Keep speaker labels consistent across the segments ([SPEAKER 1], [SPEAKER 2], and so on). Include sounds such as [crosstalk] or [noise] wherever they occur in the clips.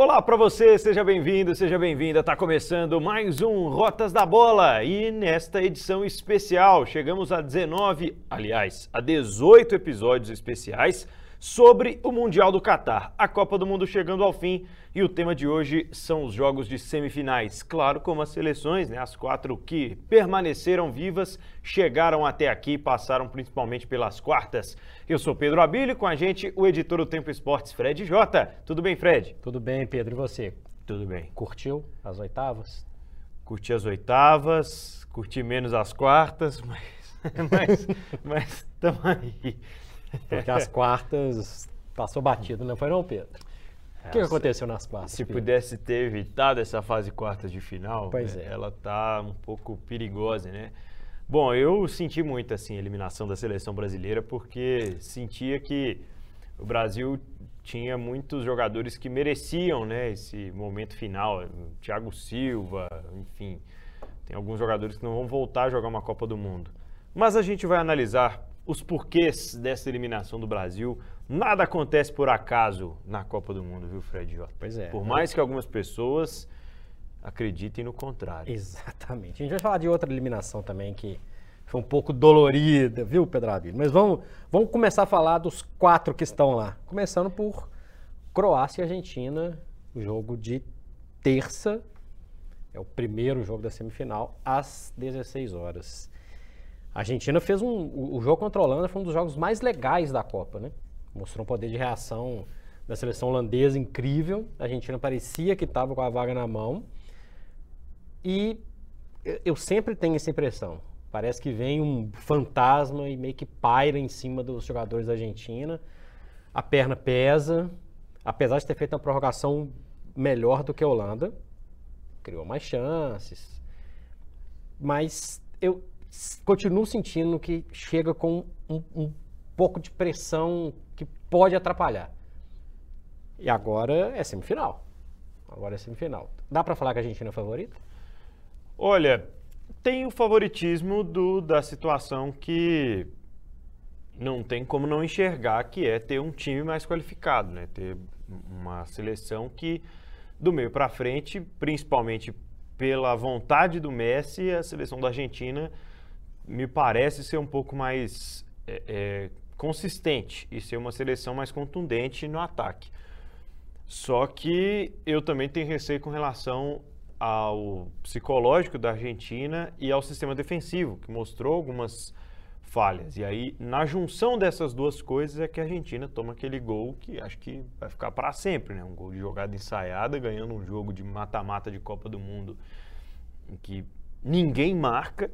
[SPEAKER 1] Olá para você, seja bem-vindo, seja bem-vinda. Tá começando mais um Rotas da Bola e nesta edição especial chegamos a 19, aliás, a 18 episódios especiais sobre o Mundial do Catar. A Copa do Mundo chegando ao fim e o tema de hoje são os jogos de semifinais. Claro, como as seleções, né, as quatro que permaneceram vivas, chegaram até aqui e passaram principalmente pelas quartas. Eu sou Pedro Abílio, com a gente o editor do Tempo Esportes, Fred Jota. Tudo bem, Fred?
[SPEAKER 2] Tudo bem, Pedro. E você?
[SPEAKER 1] Tudo bem.
[SPEAKER 2] Curtiu as oitavas?
[SPEAKER 1] Curti as oitavas, curti menos as quartas, [laughs] mas mas estamos aí.
[SPEAKER 2] Porque as quartas passou batido, não foi não, Pedro? O que, que aconteceu nas quartas?
[SPEAKER 1] Se
[SPEAKER 2] Pedro?
[SPEAKER 1] pudesse ter evitado essa fase quartas de final,
[SPEAKER 2] Pois
[SPEAKER 1] né,
[SPEAKER 2] é.
[SPEAKER 1] ela tá um pouco perigosa, né? Bom, eu senti muito assim a eliminação da seleção brasileira porque sentia que o Brasil tinha muitos jogadores que mereciam, né, esse momento final, Thiago Silva, enfim, tem alguns jogadores que não vão voltar a jogar uma Copa do Mundo. Mas a gente vai analisar os porquês dessa eliminação do Brasil. Nada acontece por acaso na Copa do Mundo, viu, Fred?
[SPEAKER 2] Pois é.
[SPEAKER 1] Por mais que algumas pessoas acreditem no contrário.
[SPEAKER 2] Exatamente. A gente vai falar de outra eliminação também que foi um pouco dolorida, viu, Pedro Abílio? Mas vamos, vamos começar a falar dos quatro que estão lá. Começando por Croácia e Argentina, o jogo de terça. É o primeiro jogo da semifinal, às 16 horas. A Argentina fez um. O jogo contra a Holanda foi um dos jogos mais legais da Copa, né? Mostrou um poder de reação da seleção holandesa incrível. A Argentina parecia que estava com a vaga na mão. E eu- sempre tenho essa impressão. Parece que vem um fantasma e meio que paira em cima dos jogadores da Argentina. A perna pesa. Apesar de ter feito uma prorrogação melhor do que a Holanda, criou mais chances. Mas eu continuo sentindo que chega com um, um pouco de pressão que pode atrapalhar. E agora é semifinal. Agora é semifinal. Dá pra falar que a Argentina é favorita?
[SPEAKER 1] Olha, tem o favoritismo do, da situação que não tem como não enxergar, que é ter um time mais qualificado, né? Ter uma seleção que, do meio para frente, principalmente pela vontade do Messi, a seleção da Argentina me parece ser um pouco mais é, é, consistente e ser uma seleção mais contundente no ataque. Só que eu também tenho receio com relação ao psicológico da Argentina e ao sistema defensivo, que mostrou algumas falhas. E aí, na junção dessas duas coisas, é que a Argentina toma aquele gol que acho que vai ficar para sempre, né? Um gol de jogada ensaiada, ganhando um jogo de mata-mata de Copa do Mundo em que ninguém marca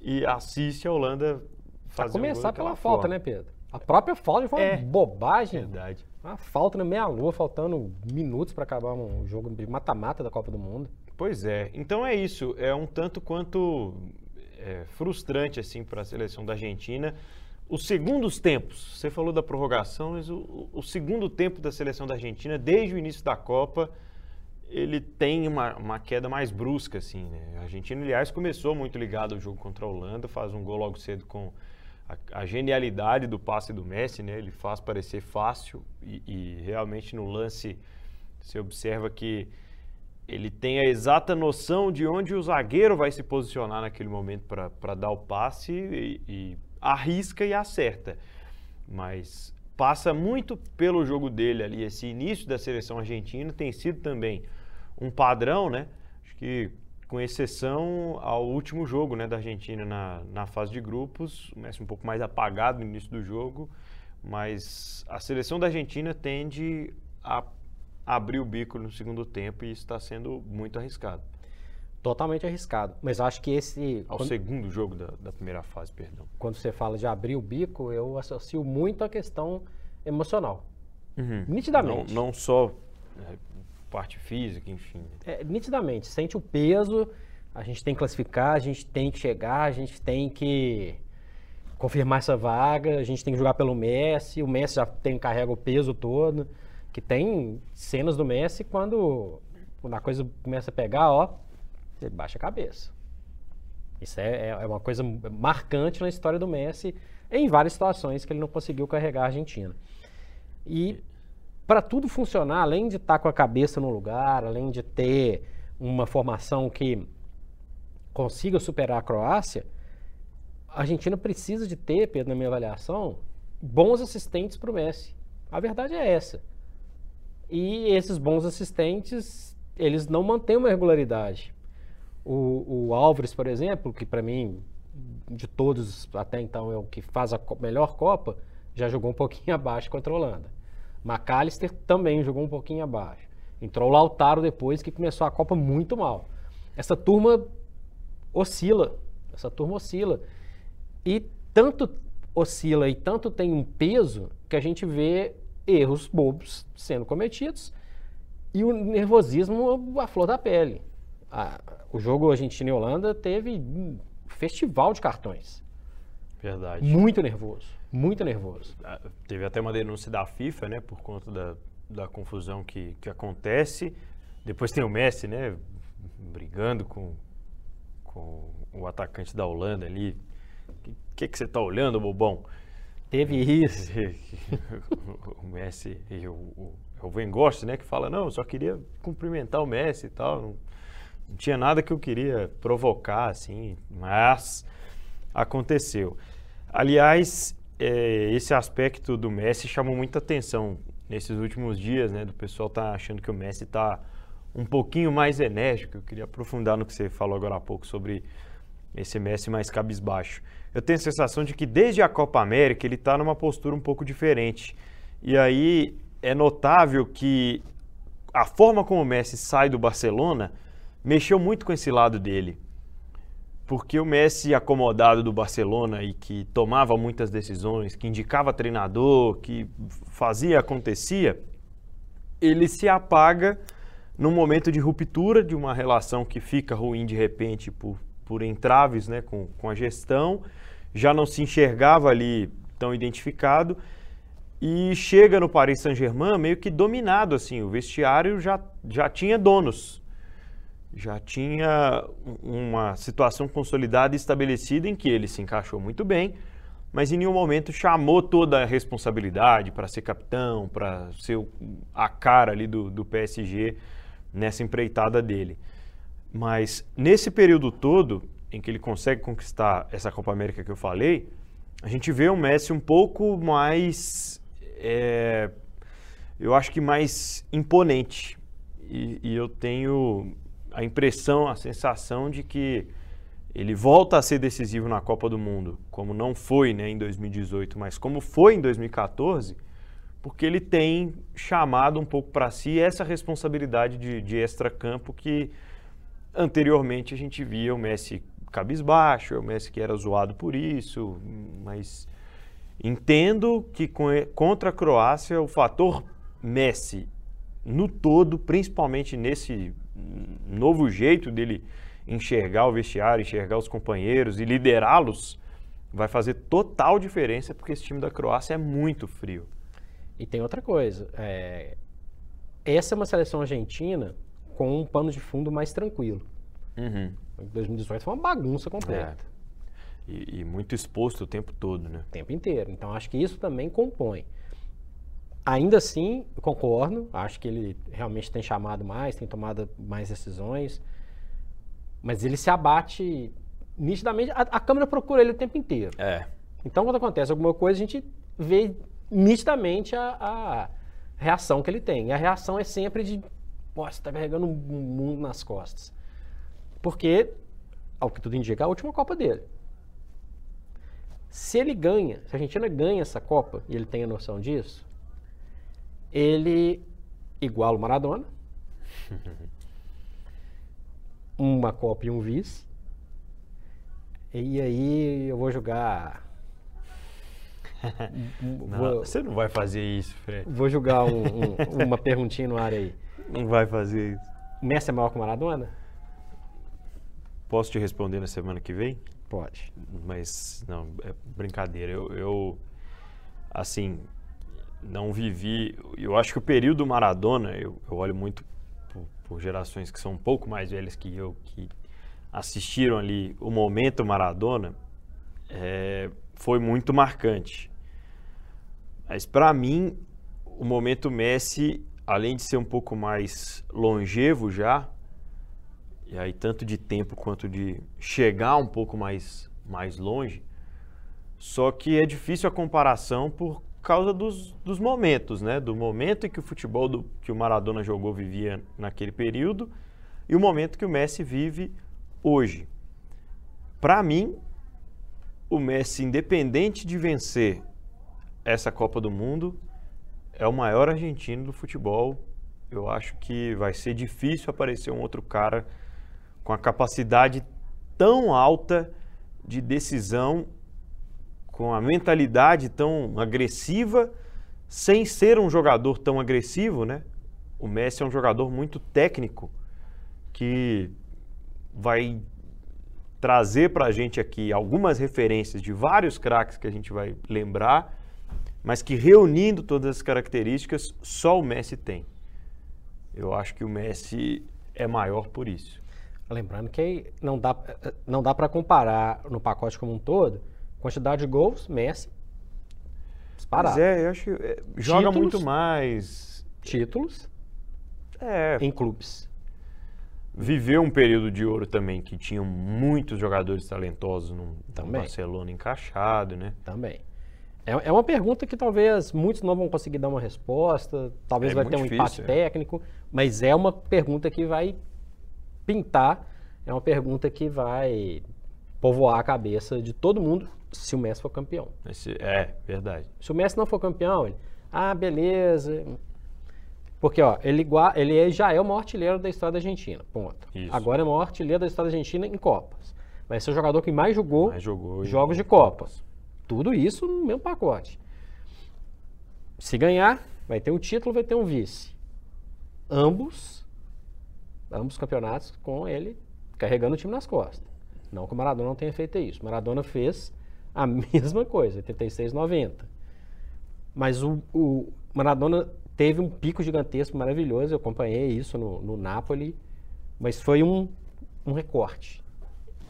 [SPEAKER 1] e assiste a Holanda fazer um gol
[SPEAKER 2] começar
[SPEAKER 1] daquela
[SPEAKER 2] pela falta,
[SPEAKER 1] forma.
[SPEAKER 2] né, Pedro? A própria falta foi uma
[SPEAKER 1] É.
[SPEAKER 2] bobagem.
[SPEAKER 1] Verdade.
[SPEAKER 2] Uma falta na meia-lua, faltando minutos pra acabar um jogo de mata-mata da Copa do Mundo.
[SPEAKER 1] Pois é. Então é isso. É um tanto quanto é, frustrante assim para a seleção da Argentina. Os segundos tempos, você falou da prorrogação, mas o- o segundo tempo da seleção da Argentina, desde o início da Copa, ele tem uma, uma queda mais brusca, assim, né? A Argentina, aliás, começou muito ligado ao jogo contra a Holanda, faz um gol logo cedo com a, a genialidade do passe do Messi, né? Ele faz parecer fácil e, e realmente no lance você observa que ele tem a exata noção de onde o zagueiro vai se posicionar naquele momento para dar o passe e, e arrisca e acerta. Mas passa muito pelo jogo dele ali. Esse início da seleção argentina tem sido também um padrão, né? Acho que com exceção ao último jogo né, da Argentina na, na fase de grupos, o Messi um pouco mais apagado no início do jogo, mas a seleção da Argentina tende a abrir o bico no segundo tempo e isso está sendo muito arriscado.
[SPEAKER 2] Totalmente arriscado. Mas eu acho que esse.
[SPEAKER 1] Ao
[SPEAKER 2] quando,
[SPEAKER 1] segundo jogo da, da primeira fase, perdão.
[SPEAKER 2] quando você fala de abrir o bico, eu associo muito a questão emocional. Nitidamente.
[SPEAKER 1] Não, não só é, parte física, enfim.
[SPEAKER 2] É, nitidamente, sente o peso, a gente tem que classificar, a gente tem que chegar, a gente tem que confirmar essa vaga, a gente tem que jogar pelo Messi, o Messi já tem, carrega o peso todo, que tem cenas do Messi quando, quando a coisa começa a pegar, ó, ele baixa a cabeça. Isso é, é- é uma coisa marcante na história do Messi, em várias situações que ele não conseguiu carregar a Argentina. E para tudo funcionar, além de estar tá com a cabeça no lugar, além de ter uma formação que consiga superar a Croácia, a Argentina precisa de ter, Pedro, na minha avaliação, bons assistentes para o Messi. A verdade é essa. E esses bons assistentes, eles não mantêm uma regularidade. O, o Álvares, por exemplo, que para mim, de todos até então é o que faz a melhor Copa, já jogou um pouquinho [laughs] abaixo contra a Holanda. McAllister também jogou um pouquinho abaixo. Entrou o Lautaro depois, que começou a Copa muito mal. Essa turma oscila. Essa turma oscila. E tanto oscila e tanto tem um peso que a gente vê erros bobos sendo cometidos e o nervosismo à flor da pele. o jogo Argentina e Holanda teve um festival de cartões.
[SPEAKER 1] Verdade.
[SPEAKER 2] Muito nervoso, muito nervoso.
[SPEAKER 1] Ah, teve até uma denúncia da FIFA, né, por conta da, da confusão que, que acontece. Depois tem o Messi, né, brigando com, com o atacante da Holanda ali. O que, que, você está olhando, bobão?
[SPEAKER 2] Teve isso. [laughs]
[SPEAKER 1] o Messi e o, o, é o né, que fala, não, eu só queria cumprimentar o Messi e tal. Não, não tinha nada que eu queria provocar, assim, mas aconteceu. Aliás, é, esse aspecto do Messi chamou muita atenção nesses últimos dias, né? Do pessoal tá achando que o Messi está um pouquinho mais enérgico. Eu queria aprofundar no que você falou agora há pouco sobre esse Messi mais cabisbaixo. Eu tenho a sensação de que desde a Copa América ele está numa postura um pouco diferente. E aí é notável que a forma como o Messi sai do Barcelona mexeu muito com esse lado dele. Porque o Messi acomodado do Barcelona e que tomava muitas decisões, que indicava treinador, que fazia, acontecia, ele se apaga num momento de ruptura de uma relação que fica ruim de repente por, por entraves né, com, com a gestão, já não se enxergava ali tão identificado e chega no Paris Saint-Germain meio que dominado assim, o vestiário já, já tinha donos já tinha uma situação consolidada e estabelecida em que ele se encaixou muito bem, mas em nenhum momento chamou toda a responsabilidade para ser capitão, para ser a cara ali do, do PSG nessa empreitada dele. Mas nesse período todo, em que ele consegue conquistar essa Copa América que eu falei, a gente vê o Messi um pouco mais, é, eu acho que mais imponente. E, e eu tenho a impressão, a sensação de que ele volta a ser decisivo na Copa do Mundo, como não foi né, em 2018, mas como foi em 2014, porque ele tem chamado um pouco para si essa responsabilidade de, de extra-campo que anteriormente a gente via o Messi cabisbaixo, o Messi que era zoado por isso, mas entendo que contra a Croácia o fator Messi no todo, principalmente nesse novo jeito dele enxergar o vestiário, enxergar os companheiros e liderá-los, vai fazer total diferença porque esse time da Croácia é muito frio.
[SPEAKER 2] E tem outra coisa, é... essa é uma seleção argentina com um pano de fundo mais tranquilo. Uhum. 2018 foi uma bagunça completa. É.
[SPEAKER 1] E, e, muito exposto o tempo todo, né?
[SPEAKER 2] O tempo inteiro. Então acho que isso também compõe. Ainda assim, concordo, acho que ele realmente tem chamado mais, tem tomado mais decisões, mas ele se abate nitidamente. A, a câmera procura ele o tempo inteiro.
[SPEAKER 1] É.
[SPEAKER 2] Então, quando acontece alguma coisa, a gente vê nitidamente a, a reação que ele tem. E a reação é sempre de: Nossa, está carregando um mundo nas costas. Porque, ao que tudo indica, é a última Copa dele. Se ele ganha, se a Argentina ganha essa Copa, e ele tem a noção disso, ele iguala o Maradona. [laughs] uma Copa e um vice. E aí eu vou jogar. [laughs]
[SPEAKER 1] não, vou, você não vai fazer isso, Fred.
[SPEAKER 2] Vou jogar um, [laughs] um, uma perguntinha no ar aí.
[SPEAKER 1] Não vai fazer isso.
[SPEAKER 2] Messi é maior que o Maradona?
[SPEAKER 1] Posso te responder na semana que vem?
[SPEAKER 2] Pode.
[SPEAKER 1] Mas, não, é brincadeira. Eu, eu assim, não vivi. Eu acho que o período Maradona, eu, eu olho muito por, por, gerações que são um pouco mais velhas que eu, que assistiram ali o momento Maradona, é, foi muito marcante. Mas para mim, o momento Messi, além de ser um pouco mais longevo já, e aí tanto de tempo quanto de chegar um pouco mais, mais longe, só que é difícil a comparação por causa dos, dos momentos, né? Do momento em que o futebol do, que o Maradona jogou vivia naquele período e o momento que o Messi vive hoje. Para mim, o Messi, independente de vencer essa Copa do Mundo, é o maior argentino do futebol. Eu acho que vai ser difícil aparecer um outro cara com a capacidade tão alta de decisão, com a mentalidade tão agressiva, sem ser um jogador tão agressivo, né? O Messi é um jogador muito técnico que vai trazer para a gente aqui algumas referências de vários craques que a gente vai lembrar mas que reunindo todas as características, só o Messi tem. Eu acho que o Messi é maior por isso.
[SPEAKER 2] Lembrando que não dá, não dá para comparar no pacote como um todo, quantidade de gols, Messi,
[SPEAKER 1] disparado. Pois é, eu acho que é, joga títulos, muito mais.
[SPEAKER 2] Títulos
[SPEAKER 1] é,
[SPEAKER 2] em clubes.
[SPEAKER 1] Viveu um período de ouro também, que tinham muitos jogadores talentosos no, no Barcelona encaixado, né?
[SPEAKER 2] Também. É, é uma pergunta que talvez muitos não vão conseguir dar uma resposta, talvez é vai ter um difícil, impacto é. técnico, mas é uma pergunta que vai pintar, é uma pergunta que vai povoar a cabeça de todo mundo se o Messi for campeão.
[SPEAKER 1] Esse, é, verdade.
[SPEAKER 2] Se o Messi não for campeão, ele, ah, beleza. Porque, ó, ele, ele já é o maior artilheiro da história da Argentina, ponto. Isso. Agora é o maior artilheiro da história da Argentina em Copas. Vai ser o jogador que mais jogou, mais jogou jogos de Copas. Tudo isso no mesmo pacote. Se ganhar, vai ter um título, vai ter um vice. Ambos, ambos campeonatos com ele carregando o time nas costas. Não que o Maradona não tenha feito isso. Maradona fez a mesma coisa, 86, 90. Mas o, o Maradona teve um pico gigantesco maravilhoso, eu acompanhei isso no, no Napoli, mas foi um, um recorte.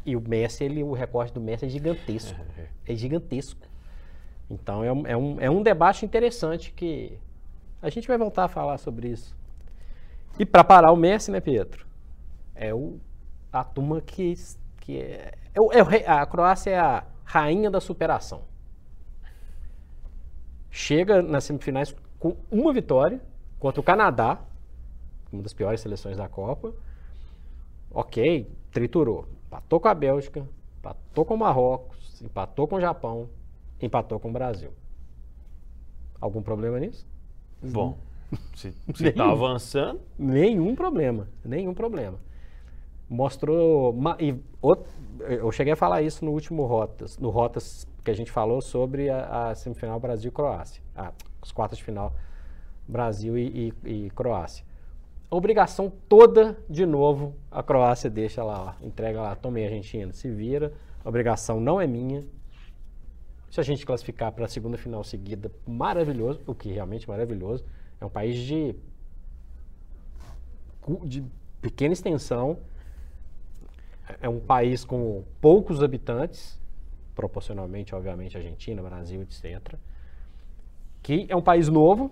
[SPEAKER 2] E o Messi, ele, o recorte do Messi é gigantesco. É gigantesco. Então é um, é, um, é um debate interessante que a gente vai voltar a falar sobre isso. E para parar o Messi, né, Pietro? É o, a turma que, que é, é, é, a Croácia é a rainha da superação. Chega nas semifinais com uma vitória contra o Canadá, uma das piores seleções da Copa. Ok, triturou. Empatou com a Bélgica, empatou com o Marrocos, empatou com o Japão, empatou com o Brasil. Algum problema nisso?
[SPEAKER 1] Bom, se [laughs] está avançando.
[SPEAKER 2] Nenhum problema, nenhum problema. Mostrou. E, eu cheguei a falar isso no último Rotas, no Rotas que a gente falou sobre a, a semifinal Brasil-Croácia. Ah, os quartos de final Brasil e, e, e Croácia a obrigação toda, de novo, a Croácia deixa lá, ó, entrega lá, tome Argentina, se vira, a obrigação não é minha. Se a gente classificar para a segunda final seguida, maravilhoso, o que realmente é maravilhoso, é um país de, de pequena extensão, é um país com poucos habitantes, proporcionalmente, obviamente, Argentina, Brasil, etc. Que é um país novo,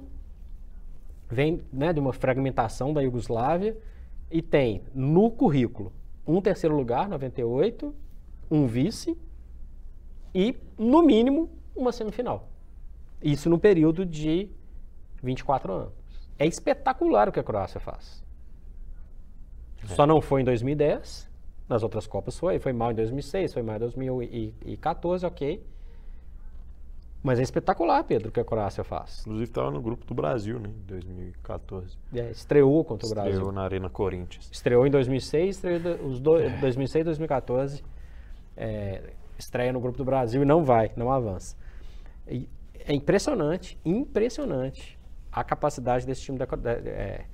[SPEAKER 2] vem né, de uma fragmentação da Iugoslávia e tem no currículo um terceiro lugar, 98, um vice e, no mínimo, uma semifinal. Isso no período de 24 anos. É espetacular o que a Croácia faz. É. Só não foi em 2010, nas outras Copas foi, foi mal em 2006, foi mal em 2014, ok. Mas é espetacular, Pedro, o que a Croácia faz.
[SPEAKER 1] Inclusive estava no grupo do Brasil, né, em 2014.
[SPEAKER 2] É, estreou contra o
[SPEAKER 1] estreou
[SPEAKER 2] Brasil.
[SPEAKER 1] Estreou na Arena Corinthians.
[SPEAKER 2] Estreou em 2006, estreou os dois, é. 2006 e 2014. É, estreia no grupo do Brasil e não vai, não avança. E é impressionante, impressionante a capacidade desse time da é,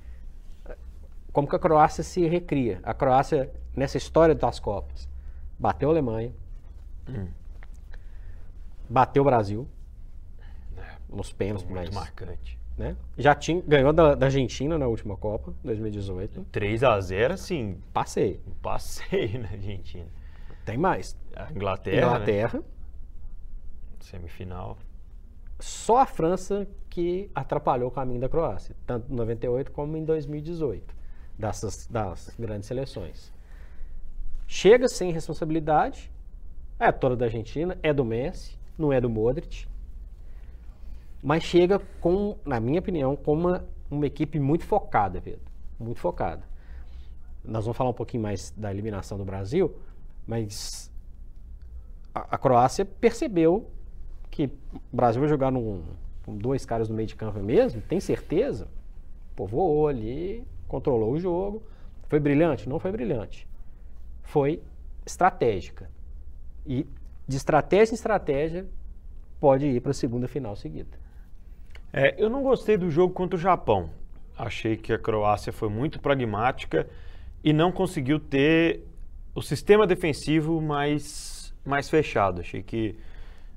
[SPEAKER 2] como que a Croácia se recria. A Croácia, nessa história das Copas, bateu a Alemanha, hum. bateu o Brasil, nos pênaltis.
[SPEAKER 1] Muito mas, marcante.
[SPEAKER 2] Né? Já tinha, ganhou da, da, Argentina na última Copa, 2018.
[SPEAKER 1] 3 a 0 sim.
[SPEAKER 2] Passei.
[SPEAKER 1] Passei [laughs] na Argentina.
[SPEAKER 2] Tem mais.
[SPEAKER 1] A Inglaterra.
[SPEAKER 2] Inglaterra. Né?
[SPEAKER 1] Semifinal.
[SPEAKER 2] só a França que atrapalhou o caminho da Croácia, tanto em 98 como em 2018, dessas, das grandes seleções. Chega sem responsabilidade, é toda da Argentina, é do Messi, não é do Modric, mas chega com, na minha opinião, com uma, uma equipe muito focada, Pedro, muito focada. Nós vamos falar um pouquinho mais da eliminação do Brasil, mas a, a Croácia percebeu que o Brasil vai jogar num, com dois caras no meio de campo mesmo, tem certeza? Povoou ali, controlou o jogo. Foi brilhante? Não foi brilhante. Foi estratégica. E de estratégia em estratégia, pode ir para a segunda final seguida.
[SPEAKER 1] É, eu não gostei do jogo contra o Japão. Achei que a Croácia foi muito pragmática e não conseguiu ter o sistema defensivo mais, mais fechado. Achei que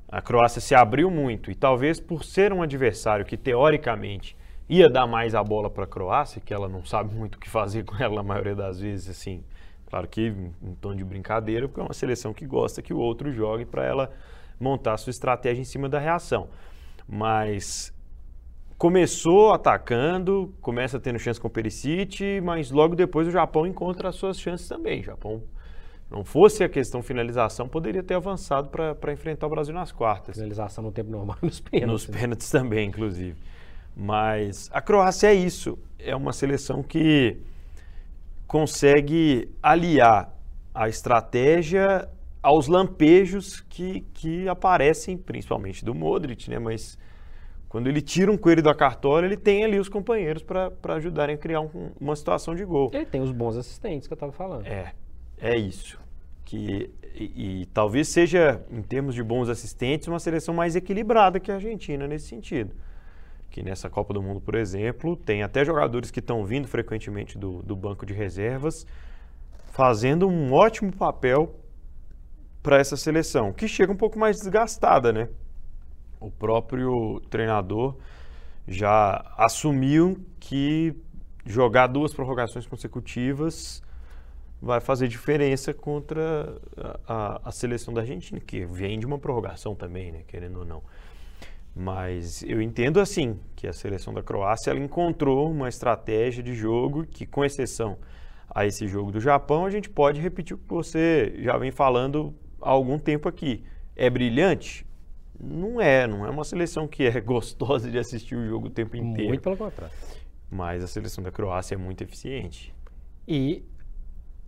[SPEAKER 1] a Croácia se abriu muito e talvez por ser um adversário que teoricamente ia dar mais a bola para a Croácia, que ela não sabe muito o que fazer com ela na maioria das vezes, assim, claro que em tom de brincadeira, porque é uma seleção que gosta que o outro jogue para ela montar a sua estratégia em cima da reação. Mas começou atacando, começa tendo chance com o Perisic, mas logo depois o Japão encontra as suas chances também. O Japão não fosse a questão finalização, poderia ter avançado para enfrentar o Brasil nas quartas.
[SPEAKER 2] Finalização no tempo normal [laughs] nos pênaltis.
[SPEAKER 1] Nos né? pênaltis também, inclusive. Mas a Croácia é isso. É uma seleção que consegue aliar a estratégia aos lampejos que, que aparecem, principalmente do Modric, né? Mas quando ele tira um coelho da cartola, ele tem ali os companheiros para ajudarem a criar um, uma situação de gol.
[SPEAKER 2] Ele tem os bons assistentes que eu estava falando.
[SPEAKER 1] É, é isso. Que, e, e, talvez seja, em termos de bons assistentes, uma seleção mais equilibrada que a Argentina nesse sentido. Que nessa Copa do Mundo, por exemplo, tem até jogadores que estão vindo frequentemente do, do banco de reservas, fazendo um ótimo papel para essa seleção, que chega um pouco mais desgastada, né? O próprio treinador já assumiu que jogar duas prorrogações consecutivas vai fazer diferença contra a, a, a, seleção da Argentina, que vem de uma prorrogação também, né, querendo ou não. Mas eu entendo assim que a seleção da Croácia ela encontrou uma estratégia de jogo que, com exceção a esse jogo do Japão, a gente pode repetir o que você já vem falando há algum tempo aqui. É brilhante? Não é, não é uma seleção que é [laughs] gostosa de assistir o jogo o tempo inteiro.
[SPEAKER 2] Muito pelo contrário.
[SPEAKER 1] Mas a seleção da Croácia é muito eficiente.
[SPEAKER 2] E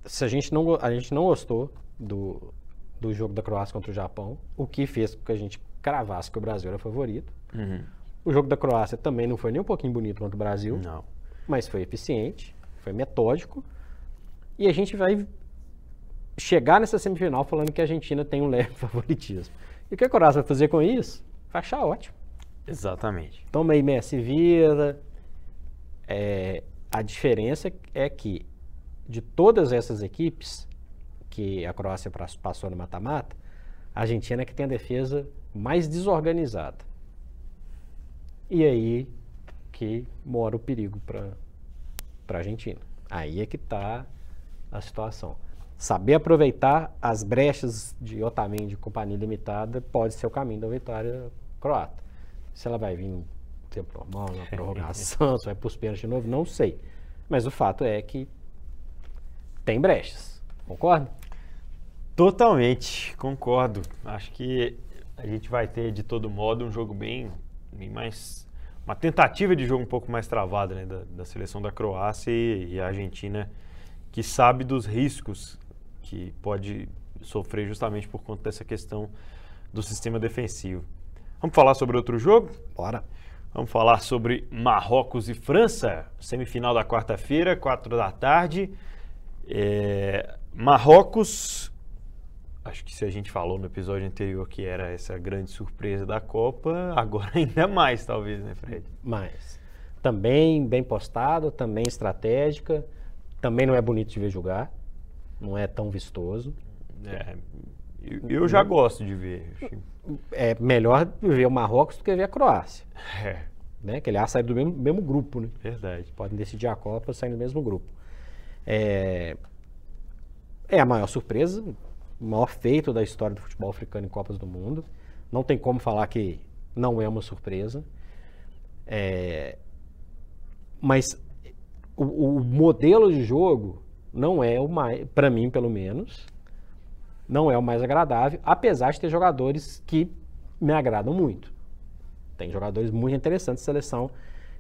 [SPEAKER 2] se a gente não, a gente não gostou do, do jogo da Croácia contra o Japão, o que fez com que a gente cravasse que o Brasil era favorito.
[SPEAKER 1] Uhum.
[SPEAKER 2] O jogo da Croácia também não foi nem um pouquinho bonito contra o Brasil,
[SPEAKER 1] não.
[SPEAKER 2] mas foi eficiente, foi metódico. E a gente vai chegar nessa semifinal falando que a Argentina tem um [laughs] leve favoritismo. E o que a Croácia vai fazer com isso? Vai achar ótimo.
[SPEAKER 1] Exatamente.
[SPEAKER 2] Toma aí Messi vira. É, a diferença é que de todas essas equipes que a Croácia passou no mata-mata, a Argentina é que tem a defesa mais desorganizada. E aí que mora o perigo para a Argentina. Aí é que está a situação. Saber aproveitar as brechas de Otamendi de companhia limitada pode ser o caminho da vitória croata. Se ela vai vir no tempo normal, na [laughs] prorrogação, se vai para os pênaltis de novo, não sei. Mas o fato é que tem brechas. Concorda?
[SPEAKER 1] Totalmente, concordo. Acho que a gente vai ter, de todo modo, um jogo bem, bem mais. Uma tentativa de jogo um pouco mais travada né, da, da, seleção da Croácia e, e, a Argentina, que sabe dos riscos que pode sofrer justamente por conta dessa questão do sistema defensivo. Vamos falar sobre outro jogo?
[SPEAKER 2] Bora.
[SPEAKER 1] Vamos falar sobre Marrocos e França, semifinal da quarta-feira, quatro da tarde. É, Marrocos, acho que se a gente falou no episódio anterior que era essa grande surpresa da Copa, [laughs] agora ainda mais, talvez, né, Fred?
[SPEAKER 2] Mais. Também bem postado, também estratégica, também não é bonito de ver jogar, não é tão vistoso.
[SPEAKER 1] É, eu, eu já gosto de ver.
[SPEAKER 2] É melhor ver o Marrocos do que ver a Croácia.
[SPEAKER 1] É.
[SPEAKER 2] Né? Que aliás sai do mesmo, mesmo grupo, né?
[SPEAKER 1] Verdade.
[SPEAKER 2] Podem decidir a Copa saindo do mesmo grupo. É, é a maior surpresa, o maior feito da história do futebol africano em Copas do Mundo. Não tem como falar que não é uma surpresa. É, mas o, o, modelo de jogo não é o mais, para mim pelo menos, não é o mais agradável, apesar de ter jogadores que me agradam muito. Tem jogadores muito interessantes seleção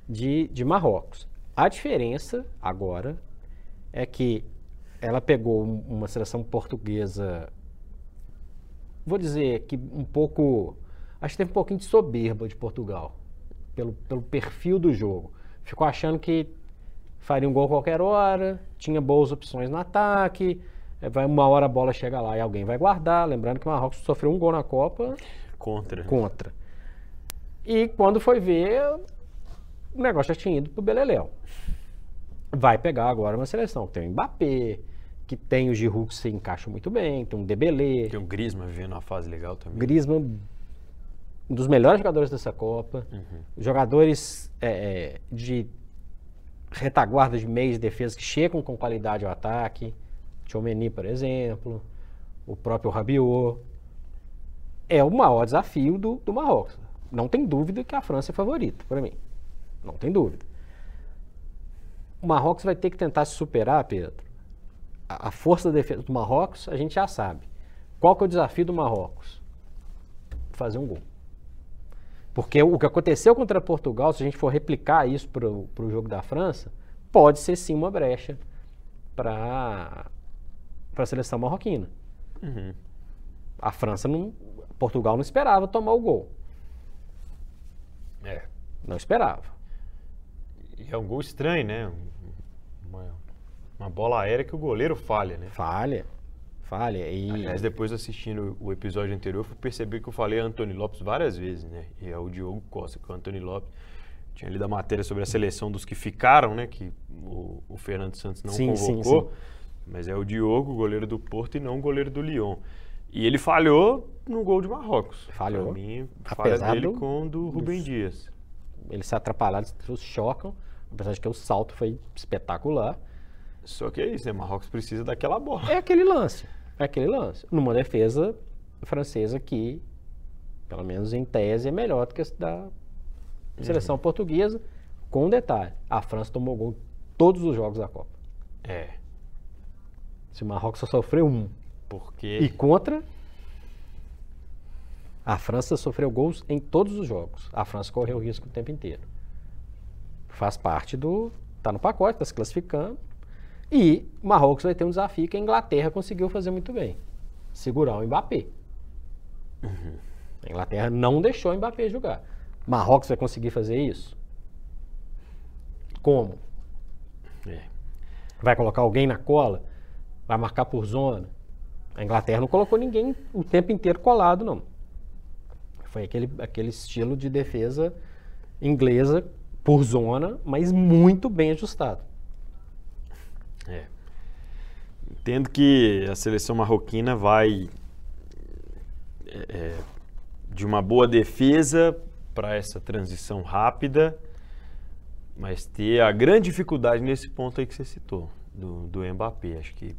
[SPEAKER 2] de, de Marrocos. A diferença agora é que ela pegou uma seleção portuguesa, vou dizer que um pouco, acho que teve um pouquinho de soberba de Portugal, pelo, pelo perfil do jogo. Ficou achando que faria um gol qualquer hora, tinha boas opções no ataque, eh, vai uma hora a bola chega lá e alguém vai guardar. Lembrando que o Marrocos sofreu um gol na Copa
[SPEAKER 1] contra.
[SPEAKER 2] Contra. E quando foi ver, o negócio já tinha ido pro Beleléu. Vai pegar agora uma seleção. Tem o Mbappé, que tem o Giroud que se encaixa muito bem, tem um Debelé.
[SPEAKER 1] Tem o Griezmann vivendo uma fase legal também.
[SPEAKER 2] Griezmann, um dos melhores jogadores dessa Copa. Uhum. Jogadores é, é de retaguarda de meios de defesa que chegam com qualidade ao ataque. Tchomeni, por exemplo. O próprio Rabiot. É o maior desafio do, do Marrocos. Não tem dúvida que a França é favorita, para mim. Não tem dúvida. O Marrocos vai ter que tentar se superar, Pedro. A, a força da defesa do Marrocos, a gente já sabe. Qual que é o desafio do Marrocos? Fazer um gol. Porque o que aconteceu contra Portugal, se a gente for replicar isso para o jogo da França, pode ser sim uma brecha para a seleção marroquina. Uhum. A França não. Portugal não esperava tomar o gol.
[SPEAKER 1] É.
[SPEAKER 2] Não esperava.
[SPEAKER 1] E é um gol estranho, né? Uma, uma bola aérea que o goleiro falha, né?
[SPEAKER 2] Falha. Falha. E...
[SPEAKER 1] Aliás, depois assistindo o episódio anterior, eu percebi que eu falei Antônio Lopes várias vezes, né? E é o Diogo Costa, que é o Antônio Lopes. Tinha lido a matéria sobre a seleção dos que ficaram, né? Que o, o Fernando Santos não sim, convocou. Sim, sim. Mas é o Diogo, goleiro do Porto, e não o goleiro do Lyon. E ele falhou no gol de Marrocos.
[SPEAKER 2] Falhou.
[SPEAKER 1] Pra mim, falha dele do, com o do Rubem Dias.
[SPEAKER 2] Eles se atrapalharam, eles chocam. Apesar de que o salto foi espetacular.
[SPEAKER 1] Só que é isso, né? Marrocos precisa daquela bola.
[SPEAKER 2] É aquele lance. É aquele lance. Numa defesa francesa que, pelo menos em tese, é melhor do que a da seleção uhum. portuguesa. Com um detalhe: a França tomou gol em todos os jogos da Copa.
[SPEAKER 1] É.
[SPEAKER 2] Se o Marrocos só sofreu um.
[SPEAKER 1] Porque.
[SPEAKER 2] E contra. A França sofreu gols em todos os jogos. A França correu risco o tempo inteiro. Faz parte do. Tá no pacote, está se classificando. E Marrocos vai ter um desafio que a Inglaterra conseguiu fazer muito bem: segurar o Mbappé. Uhum. A Inglaterra não deixou o Mbappé jogar. Marrocos vai conseguir fazer isso? Como? É. Vai colocar alguém na cola? Vai marcar por zona? A Inglaterra não colocou ninguém o tempo inteiro colado, não. Foi aquele, aquele estilo de defesa inglesa por zona, mas muito bem ajustado.
[SPEAKER 1] É. Entendo que a seleção marroquina vai é, é de uma boa defesa para essa transição rápida, mas ter a grande dificuldade nesse ponto aí que você citou, do, do Mbappé. Acho que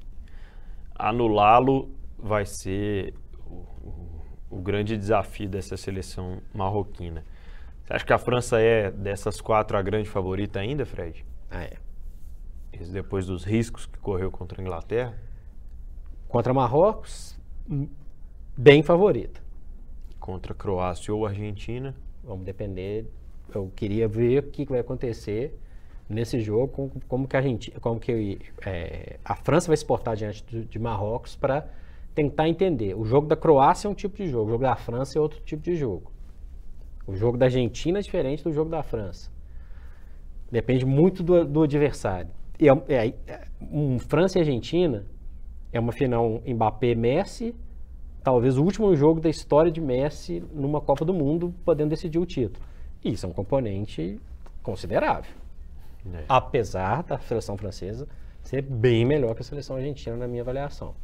[SPEAKER 1] anulá-lo vai ser o, o, o, grande desafio dessa seleção marroquina. Você acha que a França é dessas quatro a grande favorita ainda, Fred?
[SPEAKER 2] Ah, é.
[SPEAKER 1] Isso depois dos riscos que correu contra a Inglaterra?
[SPEAKER 2] Contra Marrocos, bem favorita.
[SPEAKER 1] Contra Croácia ou Argentina?
[SPEAKER 2] Vamos depender. Eu queria ver o que vai acontecer nesse jogo, como, como que a gente, como que é, a França vai se portar diante de, de Marrocos para tentar entender. O jogo da Croácia é um tipo de jogo, o jogo da França é outro tipo de jogo. O jogo da Argentina é diferente do jogo da França. Depende muito do, do adversário. E é, é, é, um França e Argentina é uma final Mbappé-Messi, talvez o último jogo da história de Messi numa Copa do Mundo, podendo decidir o título. Isso é um componente considerável. É. Apesar da seleção francesa ser bem melhor que a seleção argentina na minha avaliação.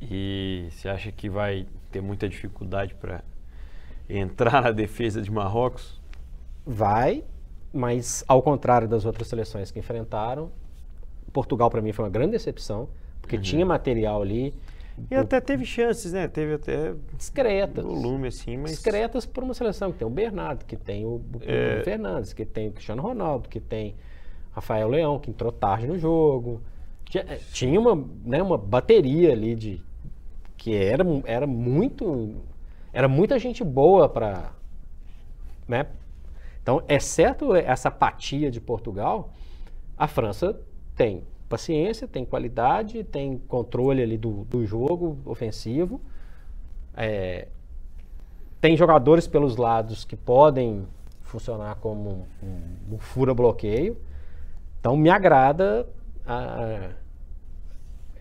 [SPEAKER 1] E você acha que vai ter muita dificuldade para entrar na defesa de Marrocos?
[SPEAKER 2] Vai, mas ao contrário das outras seleções que enfrentaram, Portugal para mim foi uma grande decepção, porque uhum. tinha material ali.
[SPEAKER 1] E até teve chances, né? Teve até
[SPEAKER 2] discretas.
[SPEAKER 1] volume, assim, mas...
[SPEAKER 2] Discretas por uma seleção que tem o Bernardo, que tem o, o
[SPEAKER 1] É.
[SPEAKER 2] Fernandes, que tem o Cristiano Ronaldo, que tem Rafael Leão, que entrou tarde no jogo. Tinha, eh, tinha uma, né, uma bateria ali de que era, era muito era muita gente boa para né? Então, exceto essa apatia de Portugal, a França tem paciência, tem qualidade, tem controle ali do, do jogo ofensivo, é, tem jogadores pelos lados que podem funcionar como um, um, fura-bloqueio. Então, me agrada a-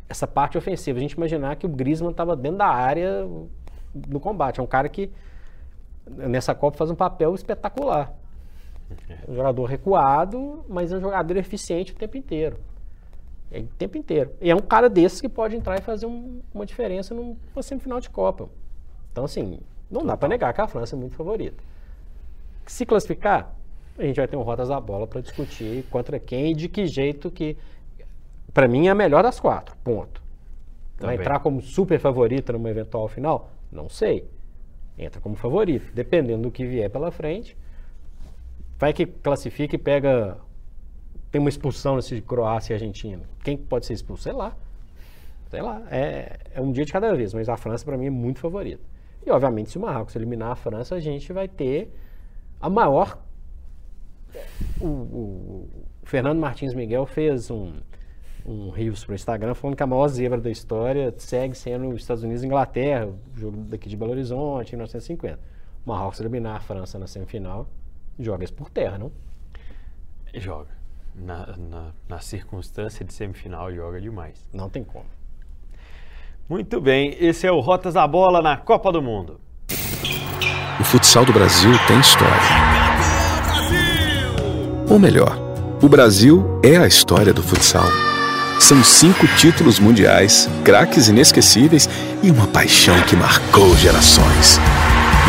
[SPEAKER 2] essa parte ofensiva. A gente imaginar que o Griezmann estava dentro da área no combate. É um cara que nessa Copa faz um papel espetacular. Um [laughs] jogador recuado, mas é um jogador eficiente o tempo inteiro. É o tempo inteiro. E é um cara desses que pode entrar e fazer um- uma diferença numa semifinal de Copa. Então, assim, não dá para negar que a França é muito favorita. Se classificar, a gente vai ter um Rotas da Bola para discutir contra quem e de que jeito que. Para mim, é a melhor das quatro. Ponto. Vai entrar como super favorita numa eventual final? Não sei. Entra como favorito. Dependendo do que vier pela frente. Vai que classifica e pega. Tem uma expulsão nesse Croácia e Argentina. Quem pode ser expulso? Sei lá. Sei lá. É, é um dia de cada vez, mas a França, para mim, é muito favorita. E, obviamente, se o Marrocos eliminar a França, a gente vai ter a maior. O, o- o Fernando Martins Miguel fez um, um Rios para o Instagram falando que a maior zebra da história segue sendo os Estados Unidos e Inglaterra, o jogo daqui de Belo Horizonte, em 1950. O Marrocos eliminar a França na semifinal, joga isso por terra, não?
[SPEAKER 1] Joga. Na, na, na circunstância de semifinal, joga demais.
[SPEAKER 2] Não tem como.
[SPEAKER 1] Muito bem, esse é o Rotas da Bola na Copa do Mundo.
[SPEAKER 3] O futsal do Brasil tem história. Ou melhor, o Brasil é a história do futsal. São cinco títulos mundiais, craques inesquecíveis e uma paixão que marcou gerações.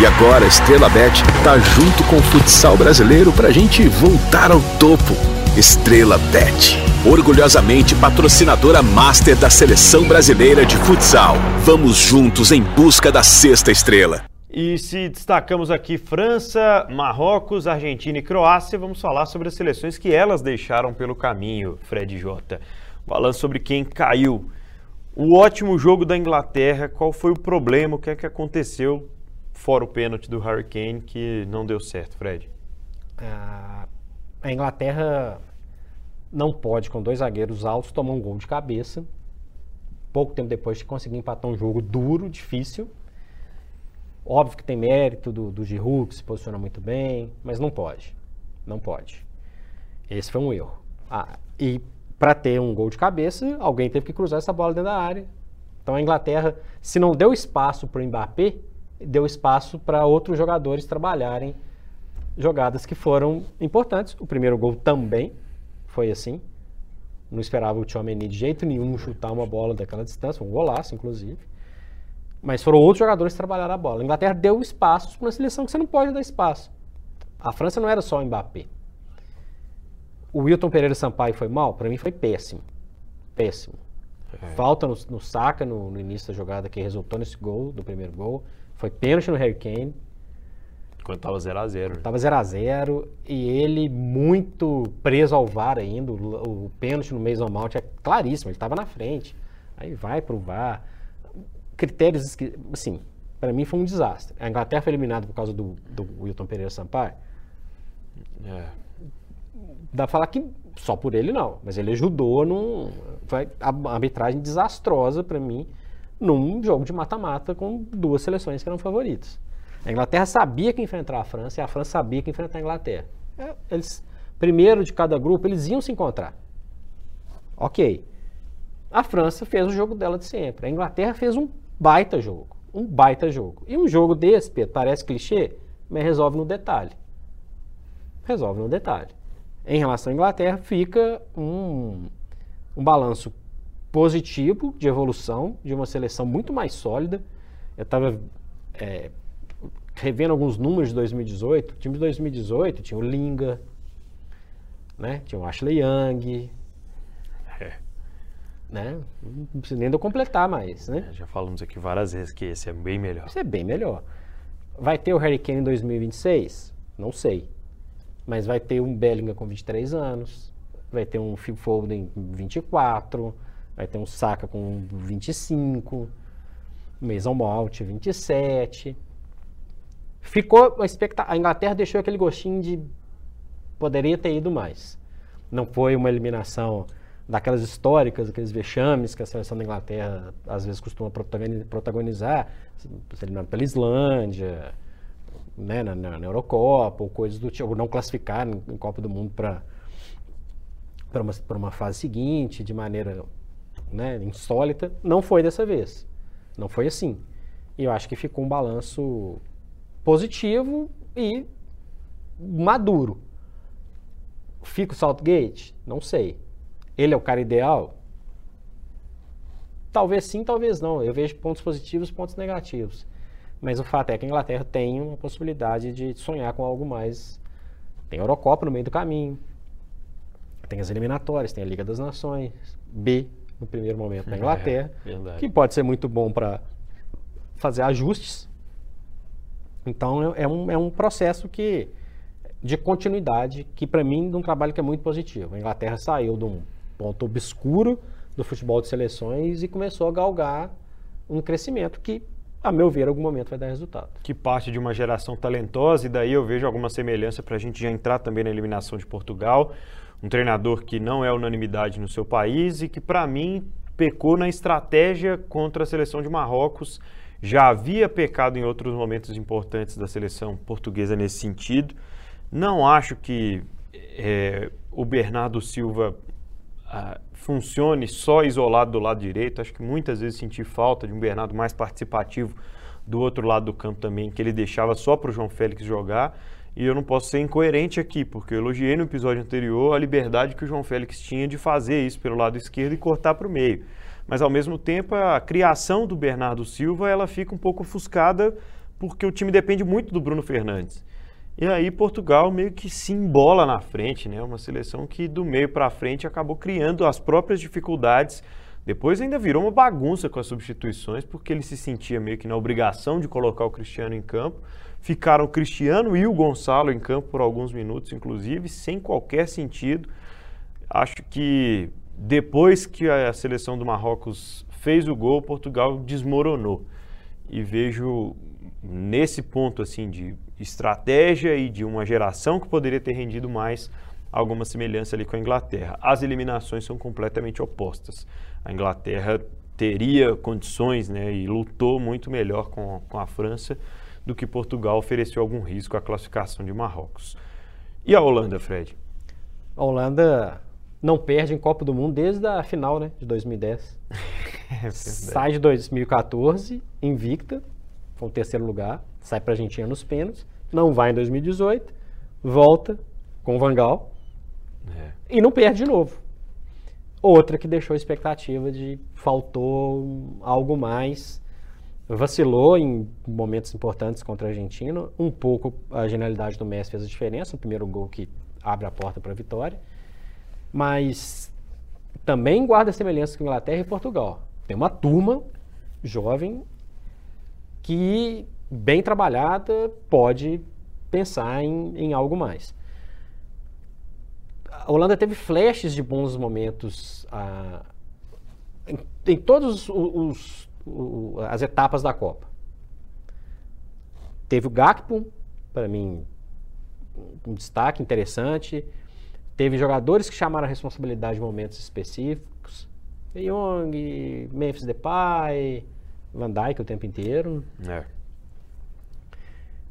[SPEAKER 3] E agora a Estrela Bet tá junto com o futsal brasileiro pra gente voltar ao topo. Estrela Bet, orgulhosamente patrocinadora master da seleção brasileira de futsal. Vamos juntos em busca da sexta estrela.
[SPEAKER 1] E se destacamos aqui França, Marrocos, Argentina e Croácia, vamos falar sobre as seleções que elas deixaram pelo caminho, Fred Jota. Falando sobre quem caiu. O ótimo jogo da Inglaterra, qual foi o problema, o que é que aconteceu, fora o pênalti do Harry Kane, que não deu certo, Fred?
[SPEAKER 2] a a Inglaterra não pode, com dois zagueiros altos, tomar um gol de cabeça. Pouco tempo depois de conseguir empatar um jogo duro, difícil. Óbvio que tem mérito do, do Giroud, que se posiciona muito bem, mas não pode. Não pode. Esse foi um erro. Ah, e para ter um gol de cabeça, alguém teve que cruzar essa bola dentro da área. Então a Inglaterra, se não deu espaço para o Mbappé, deu espaço para outros jogadores trabalharem jogadas que foram importantes. O primeiro gol também foi assim. Não esperava o Tchouameni de jeito nenhum chutar uma bola daquela distância, um golaço, inclusive. Mas foram outros jogadores que trabalharam a bola. A Inglaterra deu espaços para uma seleção que você não pode dar espaço. A França não era só o Mbappé. O Wilton Pereira Sampaio foi mal? Para mim foi péssimo. Péssimo. Falta no, no Saka no, no início da jogada que resultou nesse gol, do primeiro gol. Foi pênalti no Harry Kane.
[SPEAKER 1] Quando tava 0x0. né?
[SPEAKER 2] Tava 0 a 0 e ele muito preso ao VAR ainda. O, o pênalti no Mason Mount é claríssimo, ele estava na frente. Aí vai pro VAR. Critérios, assim, para mim foi um desastre. A Inglaterra foi eliminada por causa do, do Wilton Pereira Sampaio.
[SPEAKER 1] É.
[SPEAKER 2] Dá pra falar que só por ele não, mas ele ajudou num. Foi a a arbitragem desastrosa para mim num jogo de mata-mata com duas seleções que eram favoritas. A Inglaterra sabia que enfrentar a França e a França sabia que enfrentar a Inglaterra. É, Eles, primeiro de cada grupo, eles iam se encontrar. Ok. A França fez o jogo dela de sempre. A Inglaterra fez um baita jogo. Um baita jogo. E um jogo desse, Pedro, parece clichê, mas resolve no detalhe resolve no detalhe. Em relação à Inglaterra, fica um, um balanço positivo de evolução de uma seleção muito mais sólida. Eu estava revendo alguns números de 2018. O time de 2018 tinha o Linga, né? tinha o Ashley Young,
[SPEAKER 1] É.
[SPEAKER 2] né? Não precisa nem de eu completar mais, né?
[SPEAKER 1] É, já falamos aqui várias vezes que esse é bem melhor.
[SPEAKER 2] Isso é bem melhor. Vai ter o Harry Kane em 2026? Não sei. Mas vai ter um Bellingham com 23 anos, vai ter um Phil Foden com 24, vai ter um Saka com 25, Mason Mount 27. Ficou a expectativa. A Inglaterra deixou aquele gostinho de poderia ter ido mais. Não foi uma eliminação daquelas históricas, aqueles vexames que a seleção da Inglaterra às vezes costuma protagonizar, se eliminado pela Islândia, né, na, na, Eurocopa, ou coisas do tipo, ou não classificar em, em Copa do Mundo para para uma, uma fase seguinte, de maneira né, insólita. Não foi dessa vez. Não foi assim. E eu acho que ficou um balanço positivo e maduro. Fica o Saltgate? Não sei. Ele é o cara ideal? Talvez sim, talvez não. Eu vejo pontos positivos, pontos negativos. Mas o fato é que a Inglaterra tem uma possibilidade de sonhar com algo mais. Tem a Eurocopa no meio do caminho. Tem as eliminatórias, tem a Liga das Nações, B no primeiro momento na [laughs] Inglaterra, é, que pode ser muito bom para fazer ajustes. Então é, é um, é um processo que de continuidade, que para mim é um trabalho que é muito positivo. A Inglaterra saiu de um ponto obscuro do futebol de seleções e começou a galgar um crescimento que, a meu ver, algum momento vai dar resultado.
[SPEAKER 1] Que parte de uma geração talentosa, e daí eu vejo alguma semelhança para a gente já entrar também na eliminação de Portugal. Um treinador que não é unanimidade no seu país e que, para mim, pecou na estratégia contra a seleção de Marrocos. Já havia pecado em outros momentos importantes da seleção portuguesa nesse sentido. Não acho que é, o Bernardo Silva ah, funcione só isolado do lado direito. Acho que muitas vezes senti falta de um Bernardo mais participativo do outro lado do campo também, que ele deixava só para o João Félix jogar. E eu não posso ser incoerente aqui, porque eu elogiei no episódio anterior a liberdade que o João Félix tinha de fazer isso pelo lado esquerdo e cortar para o meio. Mas ao mesmo tempo a criação do Bernardo Silva ela fica um pouco ofuscada porque o time depende muito do Bruno Fernandes. E aí Portugal meio que se embola na frente, né? Uma seleção que do meio para frente acabou criando as próprias dificuldades. Depois ainda virou uma bagunça com as substituições, porque ele se sentia meio que na obrigação de colocar o Cristiano em campo. Ficaram o Cristiano e o Gonçalo em campo por alguns minutos, inclusive, sem qualquer sentido. Acho que depois que a seleção do Marrocos fez o gol, Portugal desmoronou. E vejo nesse ponto assim de estratégia e de uma geração que poderia ter rendido mais alguma semelhança ali com a Inglaterra. As eliminações são completamente opostas. A Inglaterra teria condições né, e lutou muito melhor com, com a França do que Portugal ofereceu algum risco à classificação de Marrocos. E a Holanda, Fred?
[SPEAKER 2] A Holanda não perde em Copa do Mundo desde a final né, de 2010. [laughs] é Sai de 2014, invicta, foi o terceiro lugar, sai para a Argentina nos pênaltis, não vai em 2018, volta com o Vangal é. e não perde de novo. Outra que deixou a expectativa de faltou algo mais, vacilou em momentos importantes contra a Argentina, um pouco a genialidade do Messi fez a diferença, o primeiro gol que abre a porta para a vitória, mas também guarda semelhança com Inglaterra e Portugal. Tem uma turma jovem que, bem trabalhada, pode pensar em, em algo mais. A Holanda teve flashes de bons momentos ah, em, em todas as etapas da Copa. Teve o Gakpo, para mim, um destaque interessante. Teve jogadores que chamaram a responsabilidade em momentos específicos. Young, Memphis Depay, Van Dijk o tempo inteiro. É.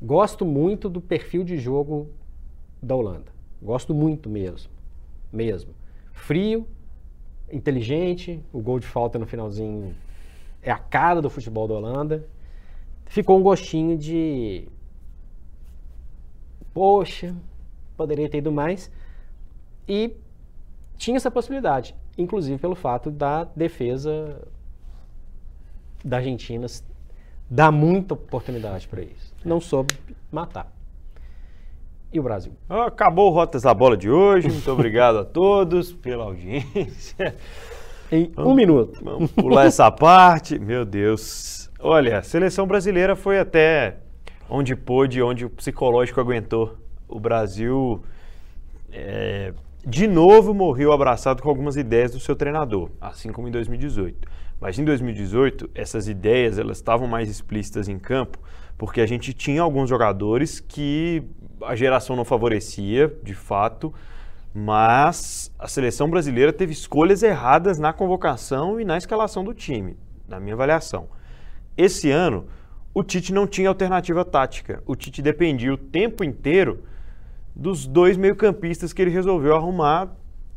[SPEAKER 2] Gosto muito do perfil de jogo da Holanda. Gosto muito mesmo. Mesmo. Frio, inteligente, o gol de falta no finalzinho é a cara do futebol da Holanda. Ficou um gostinho de. Poxa, poderia ter ido mais. E tinha essa possibilidade, inclusive pelo fato da defesa da Argentina dá muita oportunidade para isso. Não soube matar. E o Brasil?
[SPEAKER 1] Acabou o Rotas da Bola de hoje. Muito obrigado a todos pela audiência.
[SPEAKER 2] Em um minuto.
[SPEAKER 1] Vamos pular essa parte. Meu Deus. Olha, a seleção brasileira foi até onde pôde, onde o psicológico aguentou. O Brasil, é, de novo, morreu abraçado com algumas ideias do seu treinador, assim como em 2018. Mas em 2018, essas ideias elas estavam mais explícitas em campo, porque a gente tinha alguns jogadores que a geração não favorecia, de fato, mas a seleção brasileira teve escolhas erradas na convocação e na escalação do time, na minha avaliação. Esse ano, o Tite não tinha alternativa tática. O Tite dependia o tempo inteiro dos dois meio-campistas que ele resolveu arrumar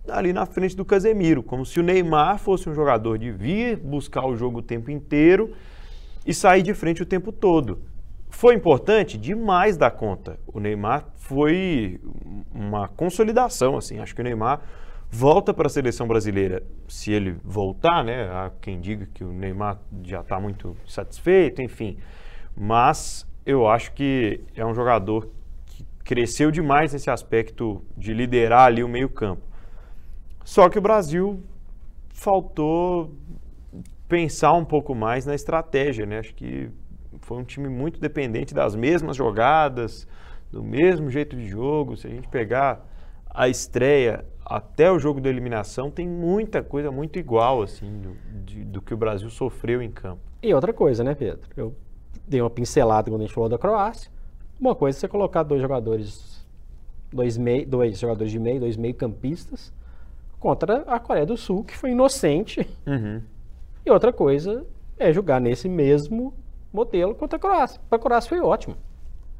[SPEAKER 1] ali na frente do Casemiro, como se o Neymar fosse um jogador de vir buscar o jogo o tempo inteiro e sair de frente o tempo todo. Foi importante demais da conta. O Neymar foi uma consolidação, assim. Acho que o Neymar volta para a seleção brasileira, se ele voltar, né? Há quem diga que o Neymar já está muito satisfeito, enfim. Mas eu acho que é um jogador que cresceu demais nesse aspecto de liderar ali o meio-campo. Só que o Brasil faltou pensar um pouco mais na estratégia, né? Acho que foi um time muito dependente das mesmas jogadas, do mesmo jeito de jogo. Se a gente pegar a estreia até o jogo da eliminação, tem muita coisa muito igual, assim, do, de, do que o Brasil sofreu em campo.
[SPEAKER 2] E outra coisa, né, Pedro? Eu dei uma pincelada quando a gente falou da Croácia. Uma coisa é você colocar dois jogadores, dois, mei, dois jogadores de meio, dois meio campistas, contra a Coreia do Sul, que foi inocente.
[SPEAKER 1] Uhum.
[SPEAKER 2] E outra coisa é jogar nesse mesmo modelo contra a Croácia. Para a Croácia foi ótimo.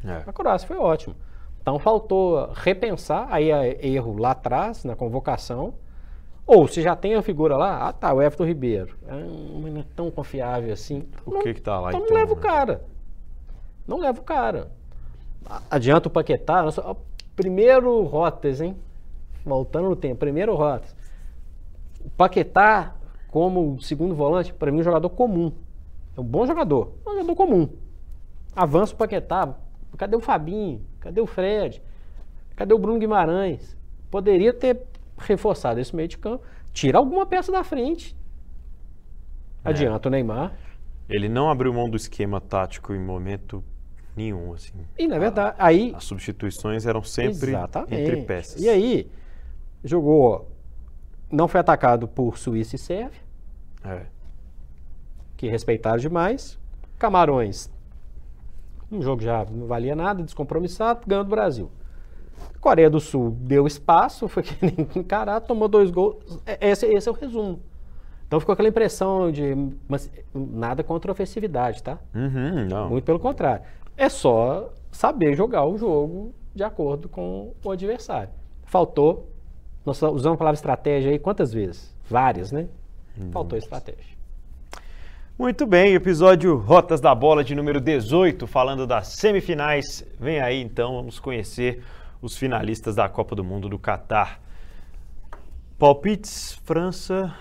[SPEAKER 1] É.
[SPEAKER 2] A Croácia foi ótimo. Então faltou repensar, aí é erro lá atrás, na convocação. Ou se já tem a figura lá, ah tá, o Everton Ribeiro. Ah, mas não é tão confiável assim.
[SPEAKER 1] Por
[SPEAKER 2] não,
[SPEAKER 1] que que tá lá
[SPEAKER 2] então?
[SPEAKER 1] então,
[SPEAKER 2] não leva o cara. Não leva o cara. Adianta o Paquetá. nossa, primeiro Rotas, hein? Voltando no tempo, primeiro Rotas. O Paquetá, como segundo volante, para mim é um jogador comum. É um bom jogador, um jogador comum. Avança o Paquetá. Cadê o Fabinho? Cadê o Fred? Cadê o Bruno Guimarães? Poderia ter reforçado esse meio de campo. Tira alguma peça da frente. Adianta o Neymar.
[SPEAKER 1] Ele não abriu mão do esquema tático em momento nenhum, assim.
[SPEAKER 2] E na verdade, aí
[SPEAKER 1] As substituições eram sempre
[SPEAKER 2] Exatamente.
[SPEAKER 1] entre peças.
[SPEAKER 2] E aí, jogou. Não foi atacado por Suíça e Sérvia,
[SPEAKER 1] É.
[SPEAKER 2] que respeitaram demais. Camarões, um jogo já não valia nada, descompromissado, ganhou do Brasil. Coreia do Sul deu espaço, foi que nem [laughs] encarar, tomou dois gols. É- Esse, esse é o resumo. Então ficou aquela impressão de. Mas nada contra a ofensividade, tá?
[SPEAKER 1] Uhum, não.
[SPEAKER 2] Muito pelo contrário. É só saber jogar o jogo de acordo com o adversário. Faltou, nós usamos a palavra estratégia aí quantas vezes? Várias, né? Faltou estratégia.
[SPEAKER 1] Muito bem, episódio Rotas da Bola de número 18, falando das semifinais. Vem aí então, vamos conhecer os finalistas da Copa do Mundo do Catar. Palpites, França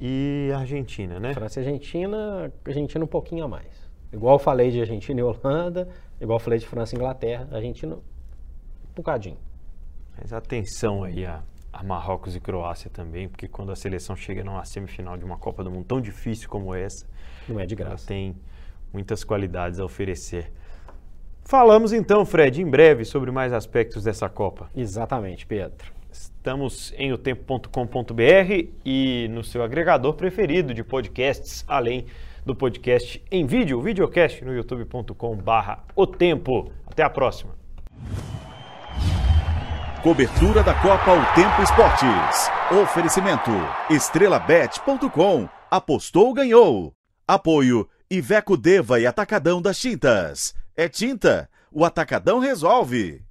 [SPEAKER 1] e Argentina, né?
[SPEAKER 2] França e Argentina, Argentina um pouquinho a mais. Igual falei de Argentina e Holanda, igual falei de França e Inglaterra, Argentina um bocadinho.
[SPEAKER 1] Mas atenção aí a, a Marrocos e Croácia também, porque quando a seleção chega numa semifinal de uma Copa do Mundo tão difícil como essa,
[SPEAKER 2] Não é de
[SPEAKER 1] ela
[SPEAKER 2] graça.
[SPEAKER 1] tem muitas qualidades a oferecer. Falamos então, Fred, em breve sobre mais aspectos dessa Copa.
[SPEAKER 2] Exatamente, Pedro.
[SPEAKER 1] Estamos em otempo.com.br e no seu agregador preferido de podcasts, além do podcast em vídeo, o videocast no youtube.com/barra o tempo. Até a próxima.
[SPEAKER 4] Cobertura da Copa O Tempo Esportes. Oferecimento estrelabet.com. Apostou, ganhou. Apoio Iveco Deva e Atacadão das Tintas. É tinta, o Atacadão resolve.